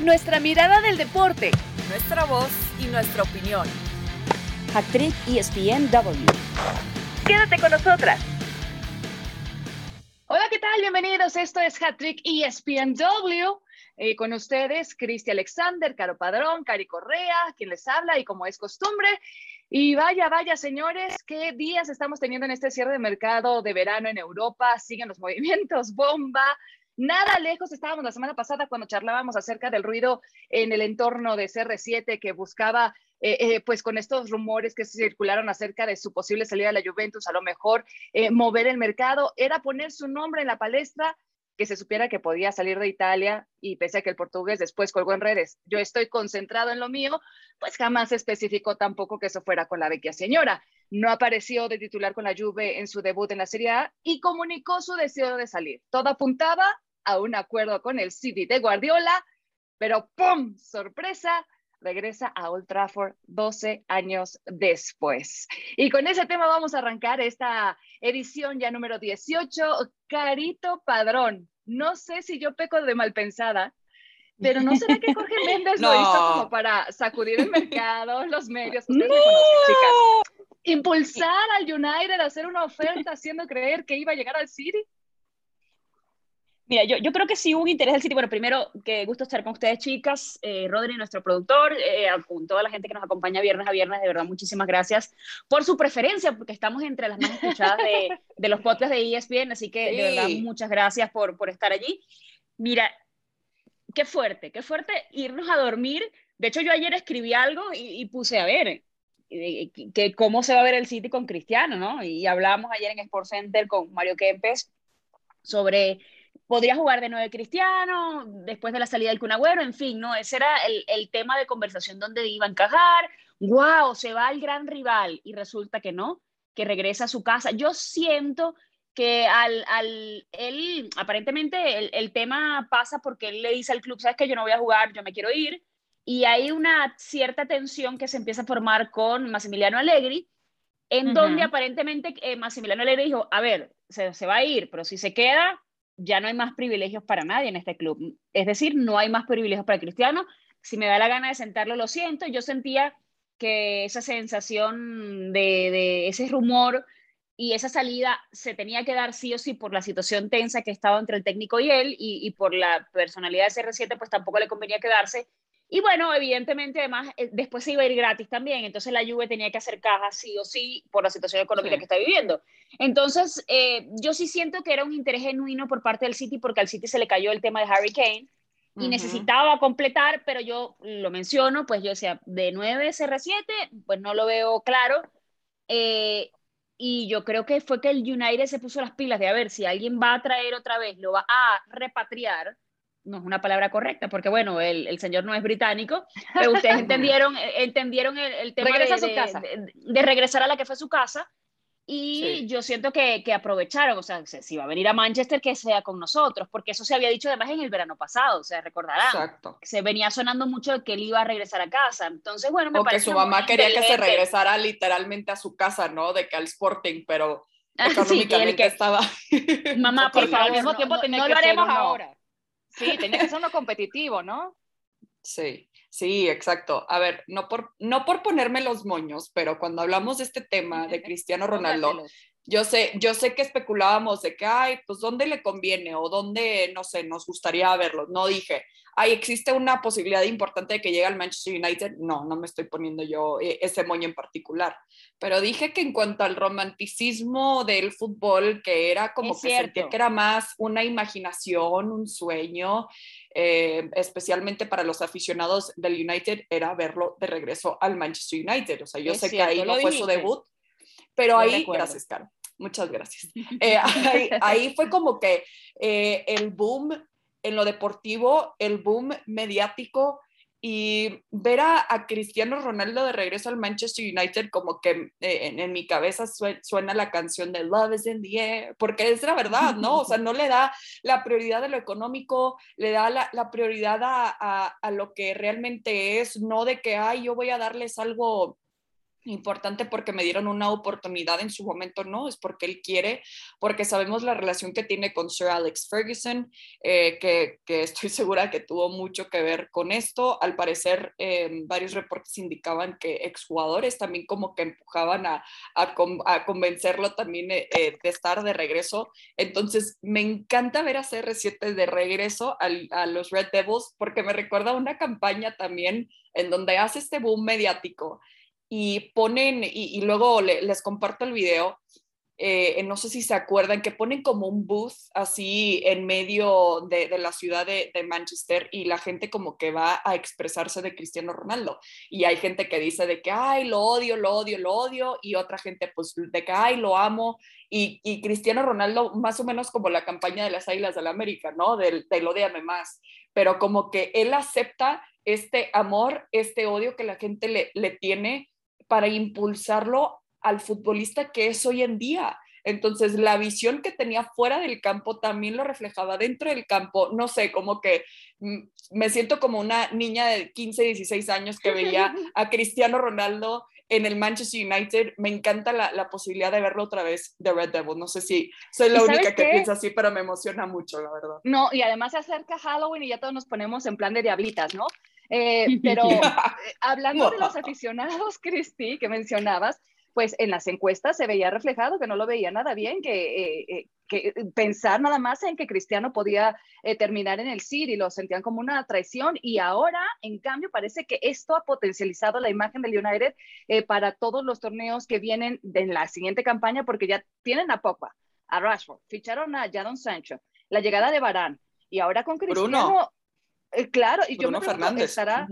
nuestra mirada del deporte, nuestra voz y nuestra opinión. Actriz ESPNW. Quédate con nosotras. Hola, ¿qué tal? Bienvenidos. Esto es Hattrick ESPNW. Eh, con ustedes, Cristi Alexander, Caro Padrón, Cari Correa, quien les habla y como es costumbre. Y vaya, vaya, señores, qué días estamos teniendo en este cierre de mercado de verano en Europa. Siguen los movimientos, bomba. Nada lejos estábamos la semana pasada cuando charlábamos acerca del ruido en el entorno de CR7 que buscaba, eh, eh, pues con estos rumores que se circularon acerca de su posible salida a la Juventus, a lo mejor eh, mover el mercado, era poner su nombre en la palestra que se supiera que podía salir de Italia y pese a que el portugués después colgó en redes, yo estoy concentrado en lo mío, pues jamás especificó tampoco que eso fuera con la vecchia señora. No apareció de titular con la Juve en su debut en la Serie A y comunicó su deseo de salir. Todo apuntaba a un acuerdo con el City de Guardiola, pero ¡pum! Sorpresa, regresa a Old Trafford 12 años después. Y con ese tema vamos a arrancar esta edición ya número 18. Carito Padrón, no sé si yo peco de mal pensada, pero ¿no será que Jorge Méndez lo hizo como para sacudir el mercado, los medios? Ustedes me conocen, chicas. Impulsar al United a hacer una oferta haciendo creer que iba a llegar al City. Mira, yo, yo, creo que sí hubo un interés del City. Bueno, primero, que gusto estar con ustedes, chicas. Eh, Rodri, nuestro productor, eh, con toda la gente que nos acompaña viernes a viernes, de verdad, muchísimas gracias por su preferencia, porque estamos entre las más escuchadas de, de los podcasts de ESPN, así que de verdad, muchas gracias por, por estar allí. Mira, qué fuerte, qué fuerte irnos a dormir. De hecho, yo ayer escribí algo y, y puse a ver eh, que cómo se va a ver el City con Cristiano, ¿no? Y hablamos ayer en Sports Center con Mario Kempes sobre podría jugar de nueve Cristiano, después de la salida del Cunagüero, en fin, ¿no? Ese era el, el, tema de conversación donde iba a encajar. ¡Wow! Se va el gran rival y resulta que no, que regresa a su casa. Yo siento que al, al él, aparentemente el, el, tema pasa porque él le dice al club, sabes que yo no voy a jugar, yo me quiero ir, y hay una cierta tensión que se empieza a formar con Massimiliano Allegri, en uh -huh. donde aparentemente eh, Massimiliano Allegri dijo, a ver, se, se va a ir, pero si se queda, ya no hay más privilegios para nadie en este club. Es decir, no hay más privilegios para Cristiano. Si me da la gana de sentarlo, lo siento. Yo sentía que esa sensación de, ese rumor y esa salida se tenía que dar sí o sí por la situación tensa que estaba entre el técnico y él y, y por la personalidad de CR7, pues tampoco le convenía quedarse. Y bueno, evidentemente, además, eh, después se iba a ir gratis también, entonces la Juve tenía que hacer caja sí o sí por la situación económica sí. que está viviendo. Entonces, eh, yo sí siento que era un interés genuino por parte del City, porque al City se le cayó el tema de Harry Kane y uh -huh. necesitaba completar, pero yo lo menciono, pues yo decía, de 9 CR7, pues no lo veo claro. Eh, y yo creo que fue que el United se puso las pilas de a ver si alguien va a traer otra vez, lo va a repatriar no es una palabra correcta, porque bueno, el, el señor no es británico, pero ustedes entendieron, entendieron el, el tema Regresa de, a su casa. De, de, regresar a la que fue su casa. Y sí. yo siento que, que, aprovecharon, o sea, si va a venir a Manchester, que sea con nosotros, porque eso se había dicho además en el verano pasado, o sea, recordarán. Exacto. Se venía sonando mucho que él iba a regresar a casa. Entonces, bueno, me o que su mamá quería que se regresara literalmente a su casa, ¿no? De que al Sporting, pero económicamente sí, que... estaba. Mamá, por favor, al mismo tiempo no, no, lo haremos ahora. Sí, tenía que ser uno competitivo, ¿no? Sí, sí, exacto. A ver, no por, no por ponerme los moños, pero cuando hablamos de este tema de Cristiano Ronaldo, yo sé, yo sé que especulábamos de que, ay, pues dónde le conviene o dónde, no sé, nos gustaría verlo. No dije, ay, existe una posibilidad importante de que llegue al Manchester United. No, no me estoy poniendo yo eh, ese moño en particular. Pero dije que en cuanto al romanticismo del fútbol, que era como es que cierto. sentía que era más una imaginación, un sueño, eh, especialmente para los aficionados del United, era verlo de regreso al Manchester United. O sea, yo es sé cierto, que ahí no fue dijiste. su debut, pero ahí, recuerdo. gracias, Caro. Muchas gracias. Eh, ahí, ahí, fue como que eh, el boom en lo deportivo, el boom mediático y ver a, a, Cristiano Ronaldo de regreso al Manchester United como que eh, en, mi cabeza suena la canción de Love is in the air, porque es la verdad, ¿no? O sea, no le da la prioridad de lo económico, le da la, prioridad a, a, a, lo que realmente es, no de que, ay, yo voy a darles algo importante porque me dieron una oportunidad en su momento, no, es porque él quiere, porque sabemos la relación que tiene con Sir Alex Ferguson, eh, que, que, estoy segura que tuvo mucho que ver con esto. Al parecer, eh, varios reportes indicaban que exjugadores también como que empujaban a, a, a convencerlo también eh, de estar de regreso. Entonces, me encanta ver a CR7 de regreso al, a los Red Devils porque me recuerda una campaña también en donde hace este boom mediático y ponen, y, luego les comparto el video, eh, no sé si se acuerdan, que ponen como un booth así en medio de, la ciudad de, Manchester y la gente como que va a expresarse de Cristiano Ronaldo. Y hay gente que dice de que, ay, lo odio, lo odio, lo odio, y otra gente pues de que, ay, lo amo. Y, y Cristiano Ronaldo, más o menos como la campaña de las Águilas del la América, ¿no? Del, del odiame más. Pero como que él acepta este amor, este odio que la gente le, le tiene para impulsarlo al futbolista que es hoy en día. Entonces, la visión que tenía fuera del campo también lo reflejaba dentro del campo. No sé, como que mm, me siento como una niña de 15, 16 años que veía a Cristiano Ronaldo en el Manchester United. Me encanta la, posibilidad de verlo otra vez de Red Devil. No sé si soy la única que piensa así, pero me emociona mucho, la verdad. No, y además se acerca Halloween y ya todos nos ponemos en plan de diablitas, ¿no? Eh, pero eh, hablando de los aficionados, Cristi, que mencionabas, pues en las encuestas se veía reflejado que no lo veía nada bien, que, eh, que pensar nada más en que Cristiano podía terminar en el City, lo sentían como una traición y ahora, en cambio, parece que esto ha potencializado la imagen del United para todos los torneos que vienen en la siguiente campaña, porque ya tienen a Pogba, a Rashford, ficharon a Jadon Sancho, la llegada de Barán y ahora con Cristiano... claro, y yo me pregunto, estará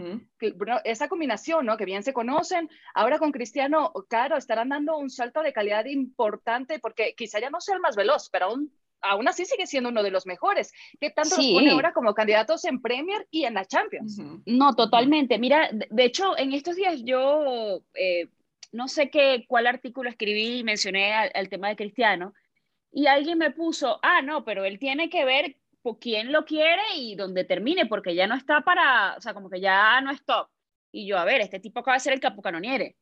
esa combinación, ¿no? Que bien se conocen, ahora con Cristiano, claro, estarán dando un salto de calidad importante porque quizá ya no sea el más veloz, pero aún, aún así sigue siendo uno de los mejores. ¿Qué tanto sí. pone ahora como candidatos en Premier y en la Champions? No, totalmente. Mira, de hecho, en estos días yo eh, no sé qué, cuál artículo escribí y mencioné al tema de Cristiano. Y alguien me puso, ah, no, pero él tiene que ver quién lo quiere y donde termine, porque ya no está para, o sea, como que ya no es top. Y yo, a ver, este tipo acaba de ser el capocanoniere.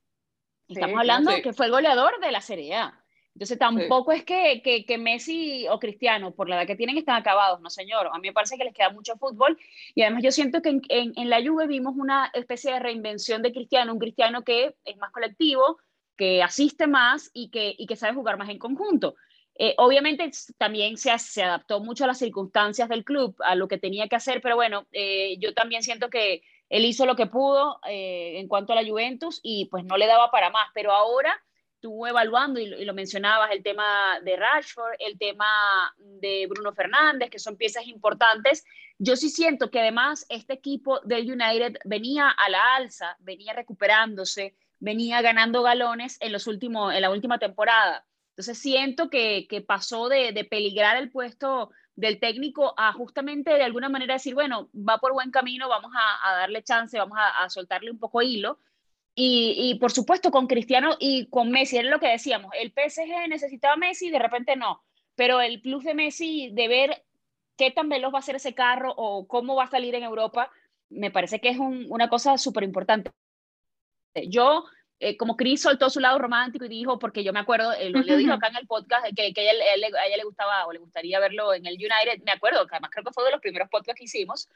Estamos hablando que fue el goleador de la Serie A. Entonces tampoco es que, que, Messi o Cristiano, por la edad que tienen, están acabados, no señor. A mí me parece que les queda mucho fútbol y además yo siento que en, en, en, la Juve vimos una especie de reinvención de Cristiano, un Cristiano que es más colectivo, que asiste más y que, y que sabe jugar más en conjunto. Eh, obviamente también se, adaptó mucho a las circunstancias del club, a lo que tenía que hacer, pero bueno, eh, yo también siento que él hizo lo que pudo eh, en cuanto a la Juventus y pues no le daba para más, pero ahora estuvo evaluando y, lo mencionabas, el tema de Rashford, el tema de Bruno Fernández, que son piezas importantes. Yo sí siento que además este equipo del United venía a la alza, venía recuperándose, venía ganando galones en, los últimos, en la última temporada entonces siento que, que pasó de, de, peligrar el puesto del técnico a justamente de alguna manera decir, bueno, va por buen camino, vamos a, darle chance, vamos a, soltarle un poco hilo. Y, y, por supuesto con Cristiano y con Messi, era lo que decíamos, el PSG necesitaba Messi, de repente no, pero el plus de Messi de ver qué tan veloz va a ser ese carro o cómo va a salir en Europa, me parece que es un, una cosa súper importante. Yo eh, como Chris soltó su lado romántico y dijo, porque yo me acuerdo, eh, lo, dijo acá en el podcast, que, que a, ella, le gustaba o le gustaría verlo en el United, me acuerdo, que además creo que fue de los primeros podcasts que hicimos,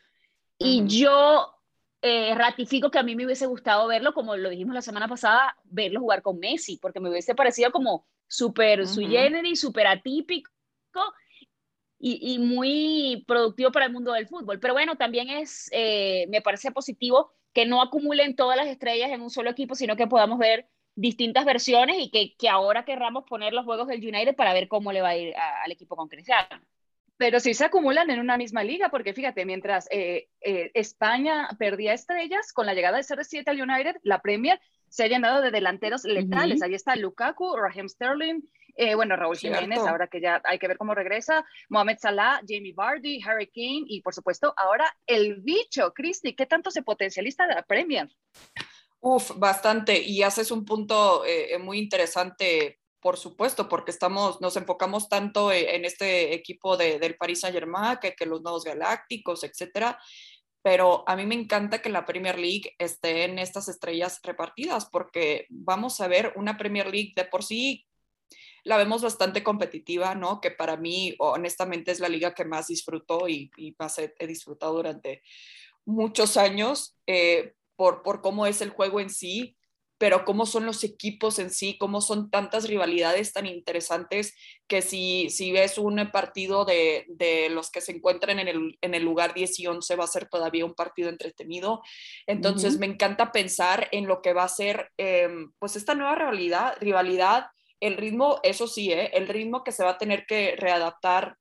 y yo eh, ratifico que a mí me hubiese gustado verlo, como lo dijimos la semana pasada, verlo jugar con Messi, porque me hubiese parecido como súper sui generis, súper atípico, y, y, muy productivo para el mundo del fútbol. Pero bueno, también es, me parece positivo que no acumulen todas las estrellas en un solo equipo, sino que podamos ver distintas versiones y que, que ahora querramos poner los juegos del United para ver cómo le va a ir al equipo con Cristiano. Pero sí se acumulan en una misma liga, porque fíjate, mientras eh, eh, España perdía estrellas, con la llegada de CR7 al United, la Premier se ha llenado de delanteros letales. Ahí está Lukaku, Raheem Sterling, eh, bueno, Raúl Jiménez, ahora que ya hay que ver cómo regresa, Mohamed Salah, Jamie Vardy, Harry Kane y por supuesto ahora el bicho, Cristi, ¿qué tanto se potencialista de la Premier? Uf, bastante. Y haces un punto eh, muy interesante, por supuesto, porque estamos, nos enfocamos tanto en este equipo de, del Paris Saint Germain, que, que los nuevos galácticos, etcétera pero a mí me encanta que la Premier League esté en estas estrellas repartidas porque vamos a ver una Premier League de por sí la vemos bastante competitiva, ¿no? Que para mí, honestamente, es la liga que más disfruto y, y más he, disfrutado durante muchos años eh, por, por cómo es el juego en sí, pero cómo son los equipos en sí, cómo son tantas rivalidades tan interesantes que si, si ves un partido de, de los que se encuentran en el, en el, lugar 10 y 11 va a ser todavía un partido entretenido. Entonces me encanta pensar en lo que va a ser em, pues esta nueva rivalidad, rivalidad el ritmo, eso sí, ¿eh? el ritmo que se va a tener que readaptar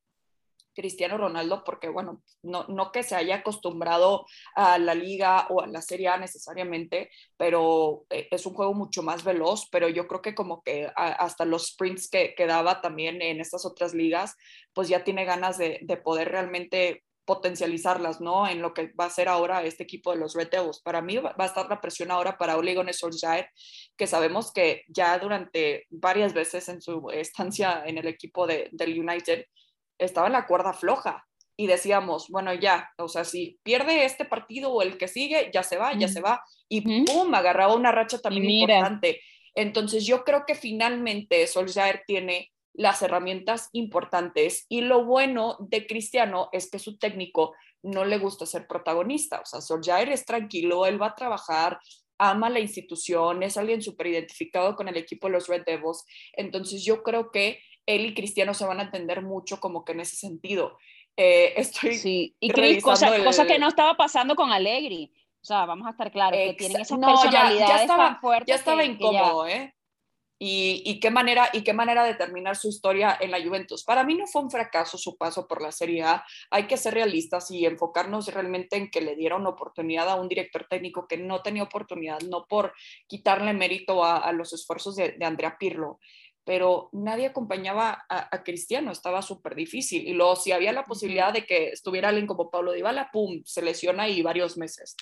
Cristiano Ronaldo, porque bueno, no, no que se haya acostumbrado a la liga o a la Serie A necesariamente, pero eh, es un juego mucho más veloz, pero yo creo que como que hasta los sprints que, que, daba también en estas otras ligas, pues ya tiene ganas de, de poder realmente potencializarlas, ¿no? En lo que va a ser ahora este equipo de los Red Devils. Para mí va a estar la presión ahora para Ole Gunnar Solskjaer, que sabemos que ya durante varias veces en su estancia en el equipo de, del United estaba en la cuerda floja y decíamos, bueno, ya, o sea, si pierde este partido o el que sigue, ya se va, ya se va. Y pum, agarraba una racha también importante. Entonces yo creo que finalmente Solskjaer tiene las herramientas importantes. Y lo bueno de Cristiano es que su técnico no le gusta ser protagonista. O sea, Solskjaer es tranquilo, él va a trabajar, ama la institución, es alguien súper identificado con el equipo de los Red Devils. Entonces yo creo que él y Cristiano se van a entender mucho como que en ese sentido. Eh, estoy sí, y cosa, cosa que no estaba pasando con Allegri. O sea, vamos a estar claros, que tienen esas personalidades ya, estaba, tan fuertes. Ya estaba incómodo, ¿eh? Y, qué manera, y qué manera de terminar su historia en la Juventus. Para mí no fue un fracaso su paso por la Serie A. Hay que ser realistas y enfocarnos realmente en que le dieron oportunidad a un director técnico que no tenía oportunidad, no por quitarle mérito a, los esfuerzos de, Andrea Pirlo pero nadie acompañaba a, Cristiano, estaba súper difícil. Y luego, si había la posibilidad de que estuviera alguien como Pablo Dybala, pum, se lesiona y varios meses.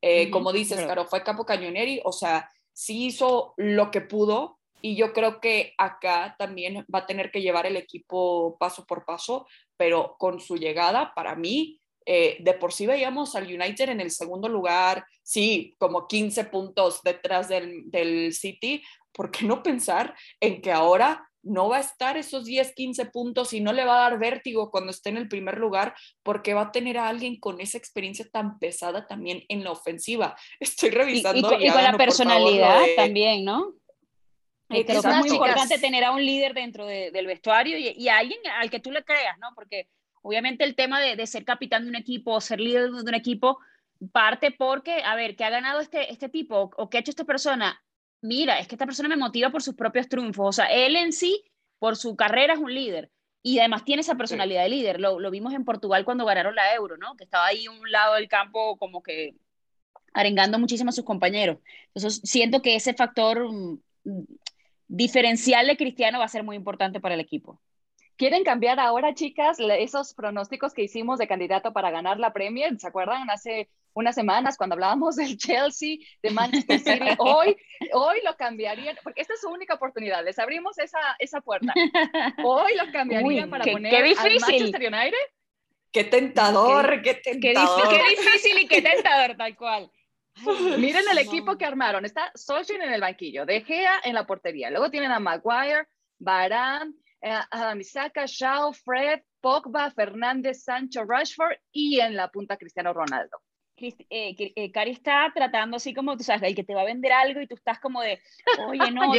Eh, como dices, claro, fue Capo Cañoneri, o sea, sí hizo lo que pudo, y yo creo que acá también va a tener que llevar el equipo paso por paso, pero con su llegada, para mí, eh, de por sí veíamos al United en el segundo lugar, sí, como 15 puntos detrás del, del City, ¿por qué no pensar en que ahora no va a estar esos 10, 15 puntos y no le va a dar vértigo cuando esté en el primer lugar porque va a tener a alguien con esa experiencia tan pesada también en la ofensiva. Estoy revisando. Y, con, la personalidad también, ¿no? Es muy importante tener a un líder dentro del vestuario y, a alguien al que tú le creas, ¿no? Porque obviamente el tema de, ser capitán de un equipo o ser líder de un equipo parte porque, a ver, ¿qué ha ganado este, este tipo o qué ha hecho esta persona? Mira, es que esta persona me motiva por sus propios triunfos. O sea, él en sí, por su carrera, es un líder. Y además tiene esa personalidad de líder. Lo, lo vimos en Portugal cuando ganaron la Euro, ¿no? Que estaba ahí a un lado del campo como que arengando muchísimo a sus compañeros. Entonces, siento que ese factor mm, diferencial de Cristiano va a ser muy importante para el equipo. ¿Quieren cambiar ahora, chicas, esos pronósticos que hicimos de candidato para ganar la Premier? ¿Se acuerdan hace unas semanas cuando hablábamos del Chelsea, de Manchester City? Hoy, hoy lo cambiarían, porque esta es su única oportunidad. Les abrimos esa, esa puerta. Hoy lo cambiarían para poner qué difícil. al Manchester United. Qué tentador, qué, tentador. Qué, difícil y qué tentador, tal cual. Miren el equipo que armaron. Está Solskjaer en el banquillo, De Gea en la portería. Luego tienen a Maguire, Varane, eh, a Misaka, Shaw, Fred, Pogba, Fernández, Sancho, Rashford y en la punta Cristiano Ronaldo. Eh, eh, Cari está tratando así como, tú sabes, el que te va a vender algo y tú estás como de, oye, no,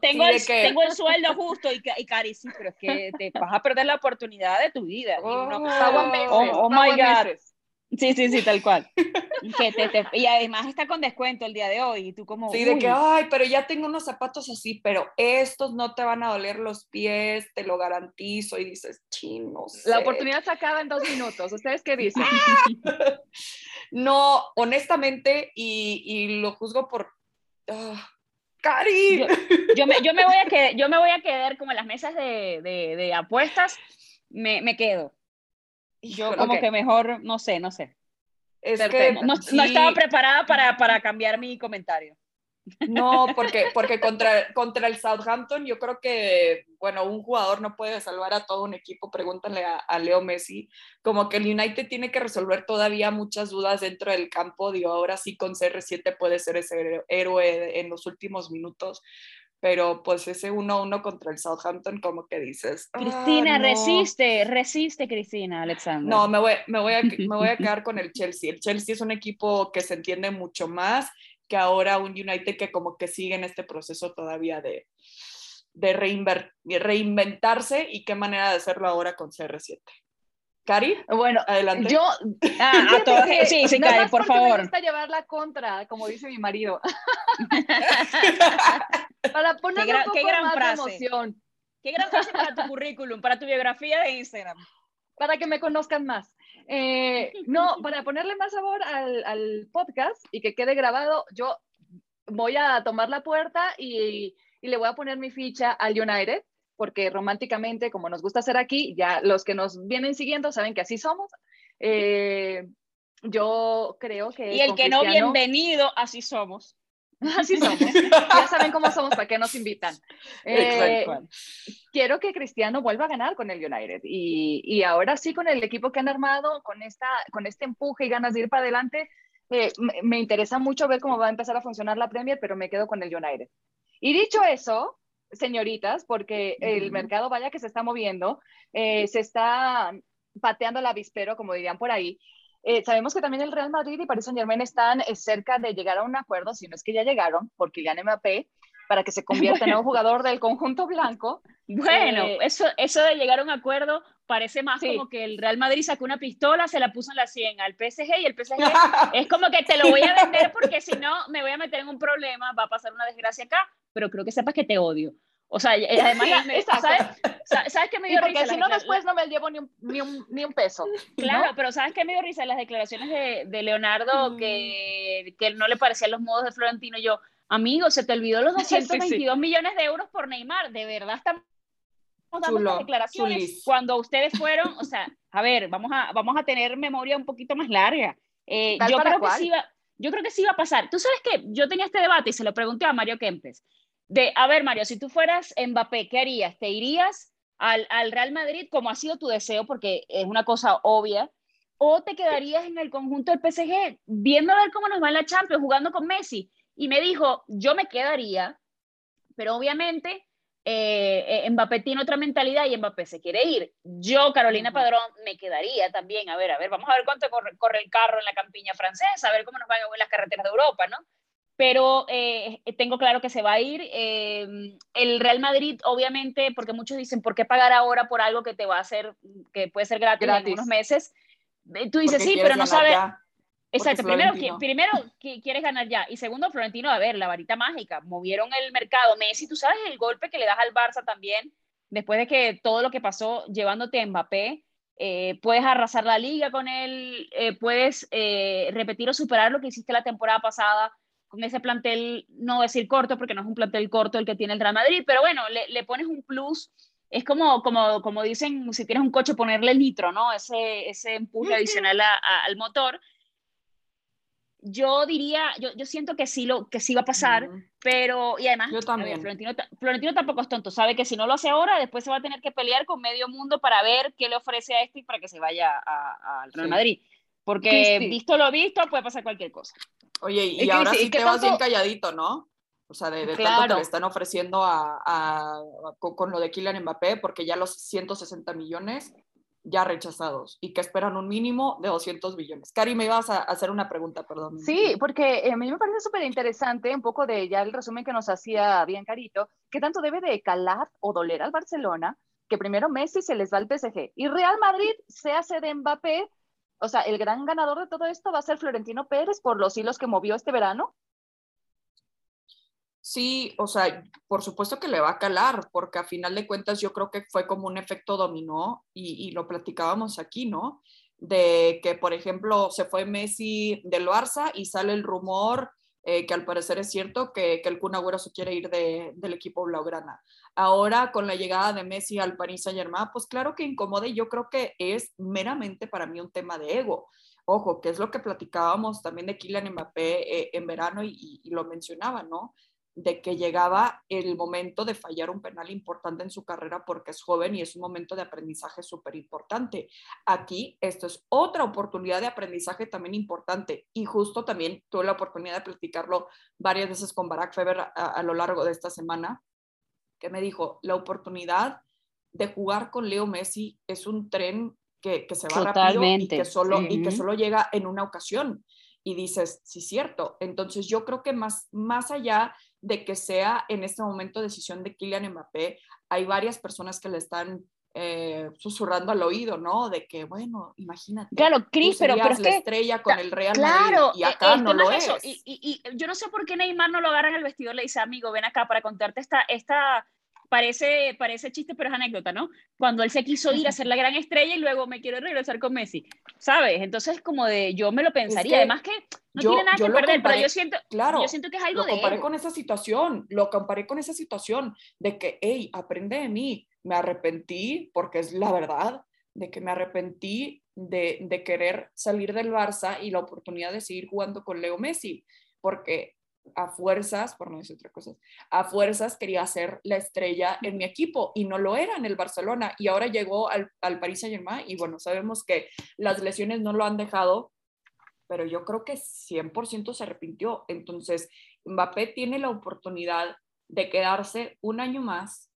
tengo, el, sueldo justo y, y, Cari, sí, pero es que te vas a perder la oportunidad de tu vida. Oh, oh, oh my God. Sí, sí, sí, tal cual. y además está con descuento el día de hoy. Y tú como... Sí, de que, ay, pero ya tengo unos zapatos así, pero estos no te van a doler los pies, te lo garantizo. Y dices, chino. La oportunidad se acaba en dos minutos. ¿Ustedes qué dicen? no, honestamente, y, lo juzgo por... Ah, ¡Cari! Yo, me, yo, me voy a quedar, yo me voy a quedar como en las mesas de, de, apuestas, me, me quedo. Yo como que mejor, no sé, no sé. Es que, no, estaba preparada para, para, cambiar mi comentario. No, porque, porque contra, contra el Southampton yo creo que, bueno, un jugador no puede salvar a todo un equipo, pregúntale a, Leo Messi, como que el United tiene que resolver todavía muchas dudas dentro del campo, digo, ahora sí con CR7 puede ser ese héroe en los últimos minutos, pero pues ese 1-1 contra el Southampton, como que dices. Ah, Cristina, resiste, resiste, Cristina, Alexander. No, me voy, me, voy a, me voy a quedar con el Chelsea. El Chelsea es un equipo que se entiende mucho más que ahora un United que como que sigue en este proceso todavía de, de reinventarse y qué manera de hacerlo ahora con CR7. Cari, bueno, adelante. Yo, ah, a todos, sí, sí, Cari, por favor. Me gusta llevar la contra, como dice mi marido. para ponerle un poco más frase. emoción. Qué gran frase para tu currículum, para tu biografía de Instagram. Para que me conozcan más. Eh, no, para ponerle más sabor al, al, podcast y que quede grabado, yo voy a tomar la puerta y, y le voy a poner mi ficha al United porque románticamente, como nos gusta hacer aquí, ya los que nos vienen siguiendo saben que así somos. Eh, yo creo que... Y el que no, bienvenido, así somos. Así somos. ya saben cómo somos, para qué nos invitan. Eh, quiero que Cristiano vuelva a ganar con el United. Y, y, ahora sí, con el equipo que han armado, con, esta, con este empuje y ganas de ir para adelante, eh, me, me, interesa mucho ver cómo va a empezar a funcionar la Premier, pero me quedo con el United. Y dicho eso, señoritas, porque el mercado vaya que se está moviendo, eh, se está pateando el avispero, como dirían por ahí. Eh, sabemos que también el Real Madrid y Paris Saint Germain están eh, cerca de llegar a un acuerdo, si no es que ya llegaron, por Kylian Mbappé, para que se convierta en un jugador del conjunto blanco. Bueno, eso, eso de llegar a un acuerdo parece más como que el Real Madrid sacó una pistola, se la puso en la 100 al PSG y el PSG es como que te lo voy a vender porque si no me voy a meter en un problema, va a pasar una desgracia acá, pero creo que sepas que te odio. O sea, además, ¿sabes, ¿sabes qué me dio porque si no, después no me llevo ni un, ni un, ni un peso. Claro, pero ¿sabes qué me dio risa? Las declaraciones de, de Leonardo, mm. que, que no le parecían los modos de Florentino. Yo, amigo, se te olvidó los 222 millones de euros por Neymar. De verdad estamos dando estas declaraciones. Cuando ustedes fueron, o sea, a ver, vamos a, vamos a tener memoria un poquito más larga. Eh, yo creo que sí va, yo creo que sí va a pasar. Tú sabes que yo tenía este debate y se lo pregunté a Mario Kempes. De, a ver, Mario, si tú fueras Mbappé, ¿qué harías? ¿Te irías al, al, Real Madrid como ha sido tu deseo? Porque es una cosa obvia. ¿O te quedarías en el conjunto del PSG viendo a ver cómo nos va en la Champions, jugando con Messi? Y me dijo, yo me quedaría, pero obviamente eh, eh, Mbappé tiene otra mentalidad y Mbappé se quiere ir. Yo, Carolina Padrón, me quedaría también. A ver, a ver, vamos a ver cuánto corre, corre el carro en la campiña francesa, a ver cómo nos van en las carreteras de Europa, ¿no? Pero eh, tengo claro que se va a ir. Eh, el Real Madrid, obviamente, porque muchos dicen, ¿por qué pagar ahora por algo que te va a hacer, que puede ser gratis, en unos meses? Eh, tú dices, sí, pero no sabes. Exacto, primero, primero quieres ganar ya. Y segundo, Florentino, a ver, la varita mágica. Movieron el mercado. Messi, tú sabes el golpe que le das al Barça también, después de que todo lo que pasó llevándote a Mbappé. puedes arrasar la liga con él, puedes repetir o superar lo que hiciste la temporada pasada con ese plantel, no decir corto, porque no es un plantel corto el que tiene el Real Madrid, pero bueno, le, pones un plus. Es como, como, como dicen, si tienes un coche, ponerle nitro, ¿no? Ese, ese empuje adicional al motor. Yo diría, yo, yo, siento que sí, lo, que sí va a pasar, pero, y además, yo también. Florentino, Florentino, tampoco es tonto, sabe que si no lo hace ahora, después se va a tener que pelear con medio mundo para ver qué le ofrece a este y para que se vaya al Real Madrid. Porque visto lo visto, puede pasar cualquier cosa. Oye, y, ahora sí te vas bien calladito, ¿no? O sea, de, de tanto que le están ofreciendo a, con, lo de Kylian Mbappé, porque ya los 160 millones ya rechazados y que esperan un mínimo de 200 millones. Cari, me ibas a hacer una pregunta, perdón. Sí, porque eh, a mí me parece súper interesante un poco de ya el resumen que nos hacía bien Carito, que tanto debe de calar o doler al Barcelona, que primero Messi se les va al PSG y Real Madrid se hace de Mbappé o sea, el gran ganador de todo esto va a ser Florentino Pérez por los hilos que movió este verano. Sí, o sea, por supuesto que le va a calar, porque a final de cuentas yo creo que fue como un efecto dominó y, lo platicábamos aquí, ¿no? De que, por ejemplo, se fue Messi del Barça y sale el rumor eh, que al parecer es cierto que, que el Kun Agüero se quiere ir del equipo blaugrana. Ahora, con la llegada de Messi al Paris Saint Germain, pues claro que incomoda y yo creo que es meramente para mí un tema de ego. ojo, que es lo que platicábamos también de Kylian Mbappé eh, en verano y, y, lo mencionaba, ¿no? De que llegaba el momento de fallar un penal importante en su carrera porque es joven y es un momento de aprendizaje súper importante. Aquí, esto es otra oportunidad de aprendizaje también importante y justo también tuve la oportunidad de platicarlo varias veces con Barack Feber a, a lo largo de esta semana, que me dijo, la oportunidad de jugar con Leo Messi es un tren que, se va rápido y que, solo, y que solo llega en una ocasión. Y dices, sí, cierto. Entonces yo creo que más, más allá de que sea en este momento decisión de Kylian Mbappé, hay varias personas que le están eh, susurrando al oído, ¿no? De que, bueno, imagínate. Claro, Cris, pero, pero es la estrella con el Real claro, Madrid y acá e, no lo es. Y, y, yo no sé por qué Neymar no lo agarra en el vestidor, le dice, amigo, ven acá para contarte esta, esta parece, parece chiste, pero es anécdota, ¿no? Cuando él se quiso ir a ser la gran estrella y luego me quiero regresar con Messi, ¿sabes? Entonces, como de, yo me lo pensaría, además que no tiene nada que perder, pero yo siento, claro, yo siento que es algo lo comparé con esa situación, lo comparé con esa situación de que, hey, aprende de mí, me arrepentí, porque es la verdad, de que me arrepentí de, de querer salir del Barça y la oportunidad de seguir jugando con Leo Messi, porque a fuerzas, por no decir otra cosa, a fuerzas quería ser la estrella en mi equipo y no lo era en el Barcelona y ahora llegó al, al Paris Saint Germain y bueno, sabemos que las lesiones no lo han dejado, pero yo creo que 100% se arrepintió. Entonces, Mbappé tiene la oportunidad de quedarse un año más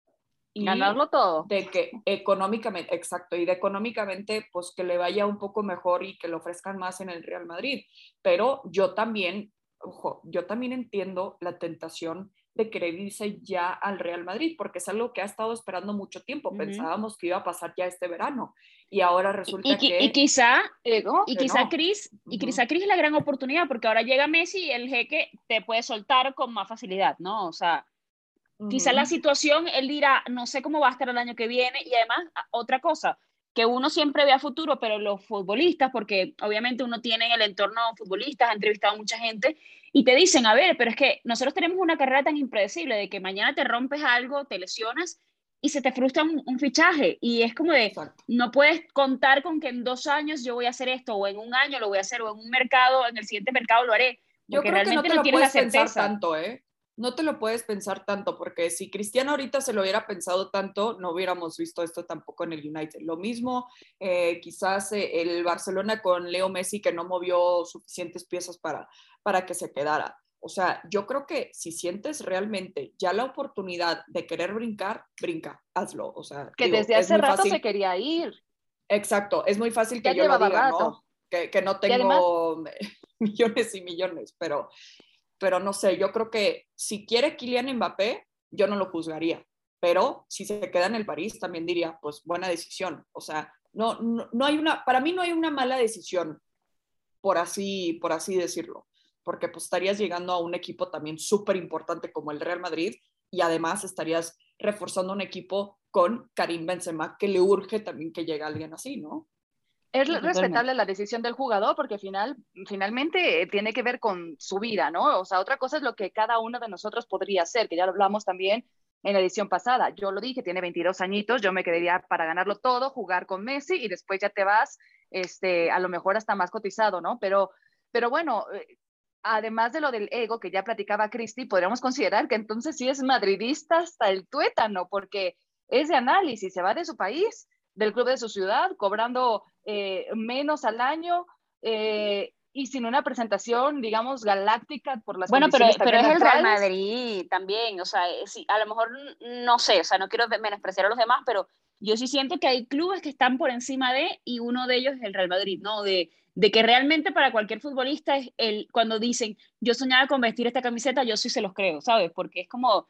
y ganarlo todo. De que económicamente, exacto, y de económicamente, pues que le vaya un poco mejor y que le ofrezcan más en el Real Madrid. Pero yo también ojo, yo también entiendo la tentación de querer irse ya al Real Madrid, porque es algo que ha estado esperando mucho tiempo. Pensábamos que iba a pasar ya este verano y ahora resulta y, que... Y quizá, y quizá Cris, y quizá Cris es la gran oportunidad, porque ahora llega Messi y el jeque te puede soltar con más facilidad, ¿no? O sea, quizá la situación, él dirá, no sé cómo va a estar el año que viene, y además, otra cosa, que uno siempre ve a futuro, pero los futbolistas, porque obviamente uno tiene en el entorno futbolistas, ha entrevistado a mucha gente, y te dicen, a ver, pero es que nosotros tenemos una carrera tan impredecible de que mañana te rompes algo, te lesionas y se te frustra un, fichaje. Y es como de, no puedes contar con que en dos años yo voy a hacer esto, o en un año lo voy a hacer, o en un mercado, en el siguiente mercado lo haré. Yo creo que no te lo puedes pensar tanto, ¿eh? No te lo puedes pensar tanto, porque si Cristiano ahorita se lo hubiera pensado tanto, no hubiéramos visto esto tampoco en el United. Lo mismo, eh, quizás eh, el Barcelona con Leo Messi, que no movió suficientes piezas para, para que se quedara. O sea, yo creo que si sientes realmente ya la oportunidad de querer brincar, brinca, hazlo. O sea, que desde hace rato se quería ir. Exacto, es muy fácil que yo lo diga, ¿no? Que, que, no tengo millones y millones, pero pero no sé, yo creo que si quiere Kylian Mbappé, yo no lo juzgaría, pero si se queda en el París, también diría, pues buena decisión. O sea, no, no, hay una, para mí no hay una mala decisión, por así, por así decirlo, porque pues estarías llegando a un equipo también súper importante como el Real Madrid y además estarías reforzando un equipo con Karim Benzema, que le urge también que llegue alguien así, ¿no? Es respetable la decisión del jugador porque final, finalmente eh, tiene que ver con su vida, ¿no? O sea, otra cosa es lo que cada uno de nosotros podría hacer, que ya lo hablamos también en la edición pasada. Yo lo dije, tiene 22 añitos, yo me quedaría para ganarlo todo, jugar con Messi y después ya te vas, este, a lo mejor hasta más cotizado, ¿no? Pero, pero bueno, eh, además de lo del ego que ya platicaba Cristi, podríamos considerar que entonces sí es madridista hasta el tuétano, porque es de análisis, se va de su país del club de su ciudad, cobrando eh, menos al año eh, y sin una presentación, digamos, galáctica por las Bueno, pero, pero es el Real Madrid también, o sea, eh, a lo mejor no sé, o sea, no quiero menospreciar a los demás, pero yo sí siento que hay clubes que están por encima de, y uno de ellos es el Real Madrid, ¿no? De, de que realmente para cualquier futbolista es el, cuando dicen, yo soñaba con vestir esta camiseta, yo sí se los creo, ¿sabes? Porque es como,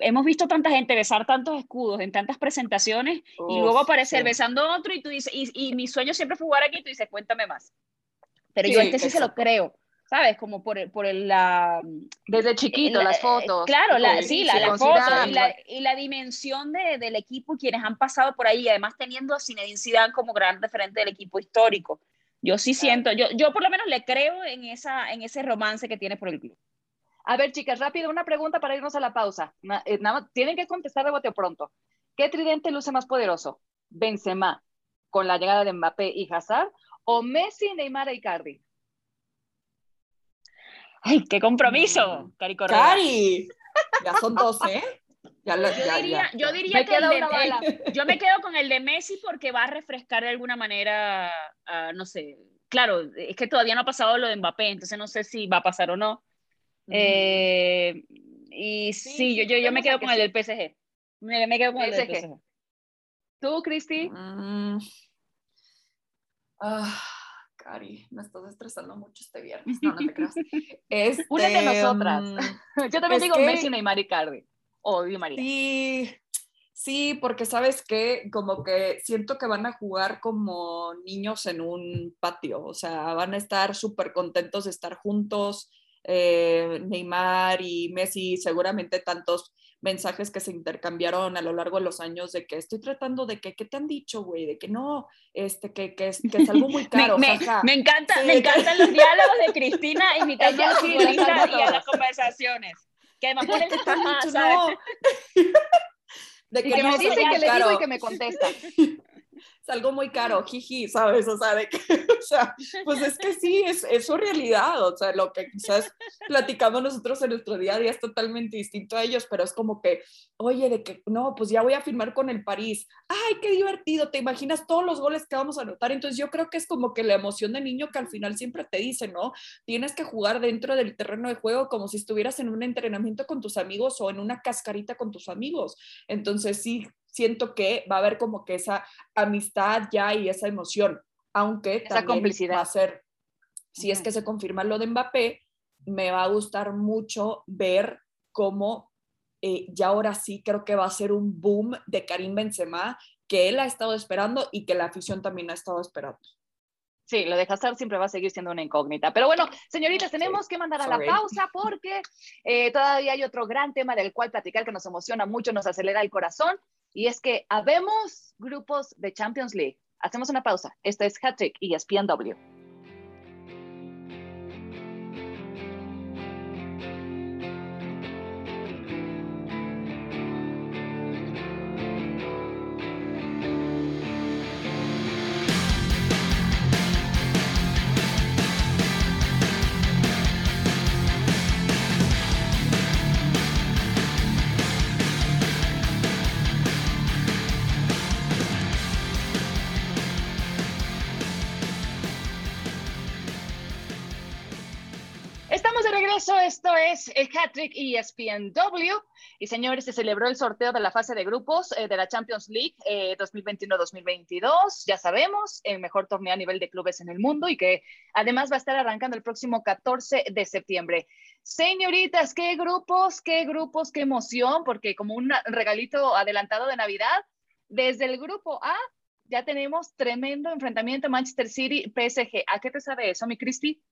hemos visto tanta gente besar tantos escudos en tantas presentaciones y luego aparecer besando otro y tú dices, y, mi sueño siempre fue jugar aquí y tú dices, cuéntame más. Pero yo este sí se lo creo, ¿sabes? Como por, por la... Desde chiquito, las fotos. Claro, la, sí, la, la foto y la, y la dimensión de, del equipo, quienes han pasado por ahí, además teniendo a Zinedine Zidane como gran referente del equipo histórico. Yo sí siento, yo, yo por lo menos le creo en, esa, en ese romance que tiene por el club. A ver, chicas, rápido, una pregunta para irnos a la pausa. Eh, tienen que contestar de bote pronto. ¿Qué tridente luce más poderoso? ¿Benzema con la llegada de Mbappé y Hazard o Messi, Neymar y Cardi. ¡Ay, qué compromiso, Mm. Cari Correa! Cari, ya son dos, ¿eh? Ya lo- Yo ya, diría, ya. yo diría Me que el de- una bala. yo me quedo con el de Messi porque va a refrescar de alguna manera, ah, no sé, claro, es que todavía no ha pasado lo de Mbappé, entonces no sé si va a pasar o no. Eh, y sí, Sí, yo, yo, yo me quedo que con el del PSG. Me, me quedo con el del PSG. ¿Tú, Cristi? Mm. Ah, Cari, me estás estresando mucho este viernes. No, no te creas. Este, Únete a nosotras. mm, Yo también digo que- Messi, Neymar y Cardi. O Di María. Sí, sí, porque sabes que como que siento que van a jugar como niños en un patio, o sea, van a estar súper contentos de estar juntos. Eh, Neymar y Messi, seguramente tantos mensajes que se intercambiaron a lo largo de los años de que estoy tratando de que, ¿qué te han dicho, güey? De que no, este, que, que, es, que es algo muy Me, caro, me- me encanta, Sí, me que- encantan los diálogos de Cristina imitando a y a las conversaciones. Que además ponen ¿Qué te han ajá, dicho? ¿sabes? No. De Y que no, me dice que le digo y que me contesta. Es algo muy caro, jiji, ¿sabes? O sea, de que, o sea, pues es que sí, es, es su realidad, o sea, lo que quizás platicamos nosotros en nuestro día a día es totalmente distinto a ellos, pero es como que, oye, de que, no, pues ya voy a firmar con el París, ay, qué divertido, te imaginas todos los goles que vamos a anotar, entonces yo creo que es como que la emoción de niño que al final siempre te dice, ¿no? Tienes que jugar dentro del terreno de juego como si estuvieras en un entrenamiento con tus amigos o en una cascarita con tus amigos, entonces sí, siento que va a haber como que esa amistad ya y esa emoción, aunque Esa también complicidad. va a ser, si es que se confirma lo de Mbappé, me va a gustar mucho ver cómo eh, ya ahora sí creo que va a ser un boom de Karim Benzema que él ha estado esperando y que la afición también ha estado esperando. Sí, lo de Hazard siempre va a seguir siendo una incógnita. Pero bueno, señoritas, tenemos que mandar a la pausa porque eh, todavía hay otro gran tema del cual platicar que nos emociona mucho, nos acelera el corazón. Y es que habemos grupos de Champions League. Hacemos una pausa. Esto es Hattrick y ESPNW. Regreso, esto es el Hattrick y ESPNW. Y señores, se celebró el sorteo de la fase de grupos eh, de la Champions League eh, 2021-2022. Ya sabemos, el mejor torneo a nivel de clubes en el mundo y que además va a estar arrancando el próximo 14 de septiembre. Señoritas, qué grupos, qué grupos, qué emoción, porque como un regalito adelantado de Navidad, desde el grupo A ya tenemos tremendo enfrentamiento Manchester City-PSG. ¿A qué te sabe eso, mi Cristi?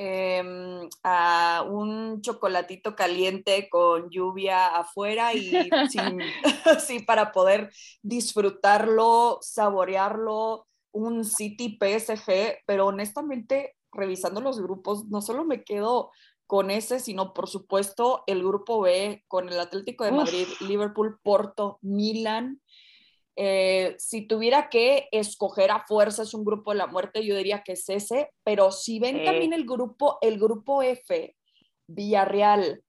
Em, a un chocolatito caliente con lluvia afuera y sin, sí, para poder disfrutarlo, saborearlo, un City PSG, pero honestamente, revisando los grupos, no solo me quedo con ese, sino por supuesto el grupo B con el Atlético de Uf. Madrid, Liverpool, Porto, Milan. Eh, si tuviera que escoger a fuerzas un grupo de la muerte, yo diría que es ese, pero si ven Sí. también el grupo, el grupo F, Villarreal,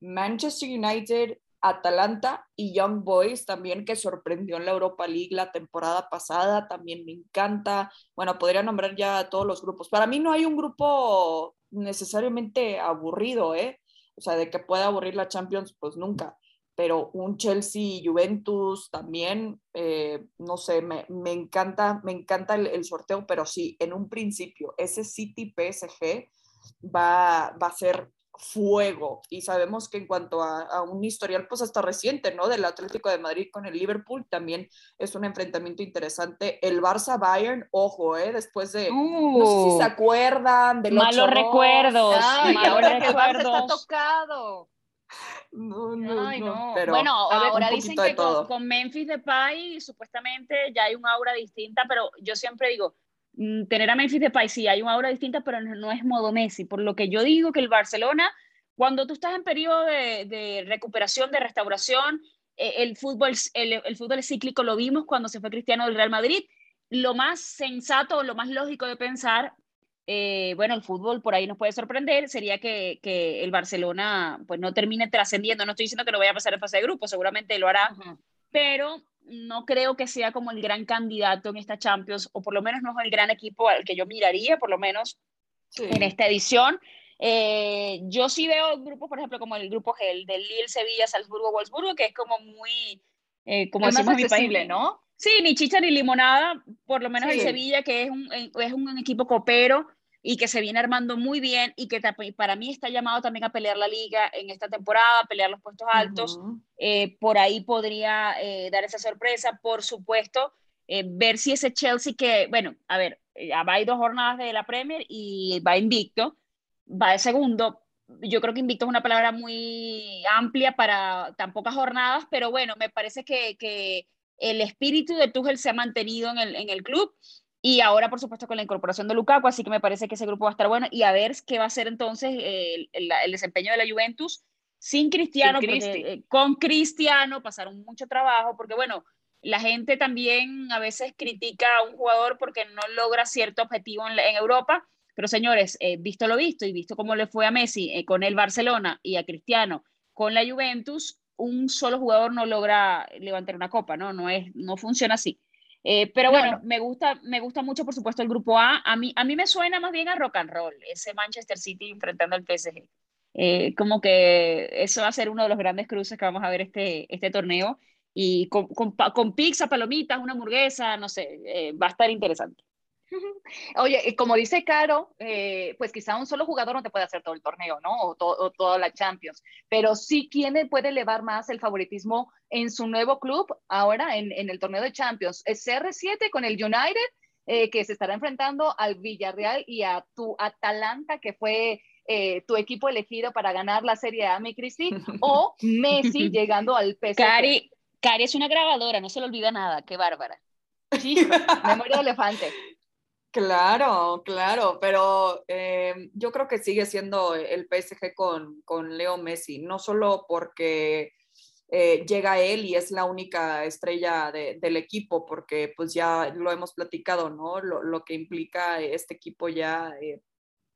Manchester United, Atalanta y Young Boys también que sorprendió en la Europa League la temporada pasada, también me encanta. Bueno, podría nombrar ya todos los grupos. Para mí no hay un grupo necesariamente aburrido, ¿eh? O sea, de que pueda aburrir la Champions, pues nunca pero un Chelsea Juventus también, eh, no sé, me, me, encanta, me encanta el, el, sorteo, pero sí, en un principio, ese City PSG va, va a ser fuego y sabemos que en cuanto a, a, un historial pues hasta reciente, ¿no? Del Atlético de Madrid con el Liverpool también es un enfrentamiento interesante. El Barça Bayern, ojo, ¿eh? Después de, uh, no sé si se acuerdan del Malos recuerdos. Ay, malos ahora que el Barça recuerdos. está tocado. No, no, Ay, no. Pero bueno, ahora dicen que con, con, Memphis Depay supuestamente ya hay un aura distinta, pero yo siempre digo, mm, tener a Memphis Depay sí hay un aura distinta, pero no, es modo Messi, por lo que yo digo que el Barcelona, cuando tú estás en periodo de, de recuperación, de restauración, eh, el, fútbol, el, el fútbol cíclico lo vimos cuando se fue Cristiano del Real Madrid, lo más sensato, lo más lógico de pensar, eh, bueno, el fútbol por ahí nos puede sorprender, sería que, que el Barcelona pues no termine trascendiendo. No estoy diciendo que lo vaya a pasar en fase de grupo, seguramente lo hará, pero no creo que sea como el gran candidato en esta Champions, o por lo menos no es el gran equipo al que yo miraría, por lo menos en esta edición. Eh, yo sí veo grupos, por ejemplo, como el grupo G, el del Lille, Sevilla, Salzburgo, Wolfsburgo, que es como muy, eh, como es más accesible, ¿no? Sí, ni chicha ni limonada, por lo menos el Sevilla, que es un, es un equipo copero y que se viene armando muy bien y que para mí está llamado también a pelear la liga en esta temporada, a pelear los puestos altos. Eh, por ahí podría eh, dar esa sorpresa, por supuesto, ver si ese Chelsea que, bueno, a ver, ya va hay dos jornadas de la Premier y va invicto, va de segundo. Yo creo que invicto es una palabra muy amplia para tan pocas jornadas, pero bueno, me parece que, que el espíritu de Tuchel se ha mantenido en el, en el club y ahora, por supuesto, con la incorporación de Lukaku, así que me parece que ese grupo va a estar bueno y a ver qué va a ser entonces el, el, desempeño de la Juventus sin Cristiano, eh, con Cristiano pasaron mucho trabajo, porque bueno, la gente también a veces critica a un jugador porque no logra cierto objetivo en, en Europa, pero señores, eh, visto lo visto y visto cómo le fue a Messi eh, con el Barcelona y a Cristiano con la Juventus, un solo jugador no logra levantar una copa, ¿no? No, es, no funciona así. Eh, pero bueno, me gusta, me gusta mucho, por supuesto, el grupo A. A mí, a mí me suena más bien a rock and roll, ese Manchester City enfrentando al PSG. Eh, como que eso va a ser uno de los grandes cruces que vamos a ver este, este torneo. Y con, con, pizza, palomitas, una hamburguesa, no sé, eh, va a estar interesante. Oye, como dice Caro, eh, pues quizá un solo jugador no te puede hacer todo el torneo, ¿no? O, toda la Champions, pero sí quién puede elevar más el favoritismo en su nuevo club ahora en, el torneo de Champions. Es CR7 con el United, eh, que se estará enfrentando al Villarreal y a tu Atalanta, que fue eh, tu equipo elegido para ganar la Serie A, mi Cristi, o Messi llegando al PSG. Cari, Cari es una grabadora, no se le olvida nada, qué bárbara. Sí, memoria de elefante. Claro, claro, pero eh, yo creo que sigue siendo el PSG con, con Leo Messi, no solo porque eh, llega él y es la única estrella del equipo, porque pues ya lo hemos platicado, ¿no? Lo, que implica este equipo ya eh,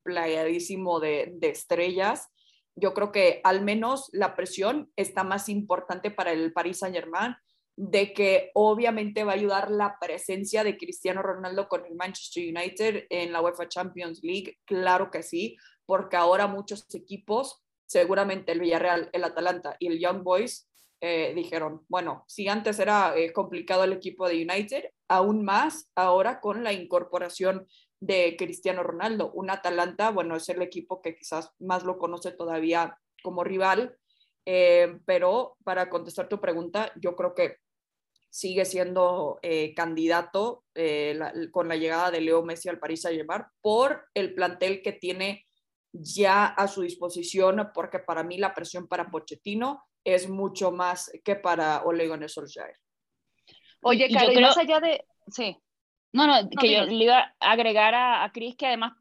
playadísimo de, de estrellas. Yo creo que al menos la presión está más importante para el Paris Saint Germain de que obviamente va a ayudar la presencia de Cristiano Ronaldo con el Manchester United en la UEFA Champions League, claro que sí, porque ahora muchos equipos, seguramente el Villarreal, el Atalanta y el Young Boys, eh, dijeron, bueno, si antes era eh, complicado el equipo de United, aún más ahora con la incorporación de Cristiano Ronaldo. Un Atalanta, bueno, es el equipo que quizás más lo conoce todavía como rival, eh, pero para contestar tu pregunta, yo creo que sigue siendo eh, candidato eh, con la llegada de Leo Messi al París Saint-Germain por el plantel que tiene ya a su disposición, porque para mí la presión para Pochettino es mucho más que para Ole Gunnar Solskjaer. Oye, Caro, más allá de... Sí. No, no, que yo le iba a agregar a, a Cris que además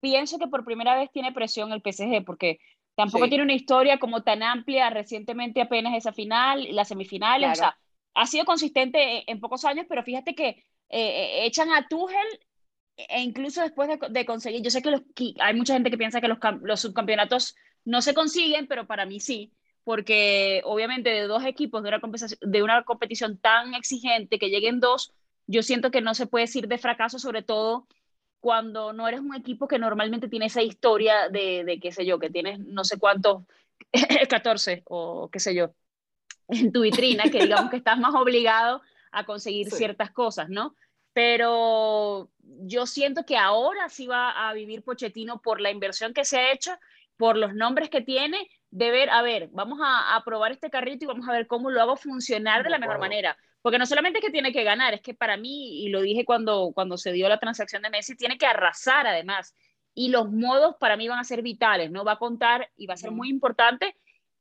pienso que por primera vez tiene presión el PSG, porque tampoco tiene una historia como tan amplia, recientemente apenas esa final, las semifinales, o sea, ha sido consistente en, pocos años, pero fíjate que eh, eh, echan a Tuchel e incluso después de, conseguir, yo sé que, los, hay mucha gente que piensa que los, los, subcampeonatos no se consiguen, pero para mí sí, porque obviamente de dos equipos de una, de una competición tan exigente que lleguen dos, yo siento que no se puede decir de fracaso, sobre todo cuando no eres un equipo que normalmente tiene esa historia de, de qué sé yo, que tienes no sé cuántos, 14 o qué sé yo, en tu vitrina, que digamos que estás más obligado a conseguir ciertas cosas, ¿no? Pero yo siento que ahora sí va a vivir Pochettino por la inversión que se ha hecho, por los nombres que tiene, de ver, a ver, vamos a, probar este carrito y vamos a ver cómo lo hago funcionar de la mejor manera. Porque no solamente es que tiene que ganar, es que para mí, y lo dije cuando, cuando se dio la transacción de Messi, tiene que arrasar además. Y los modos para mí van a ser vitales, ¿no? Va a contar y va a ser muy importante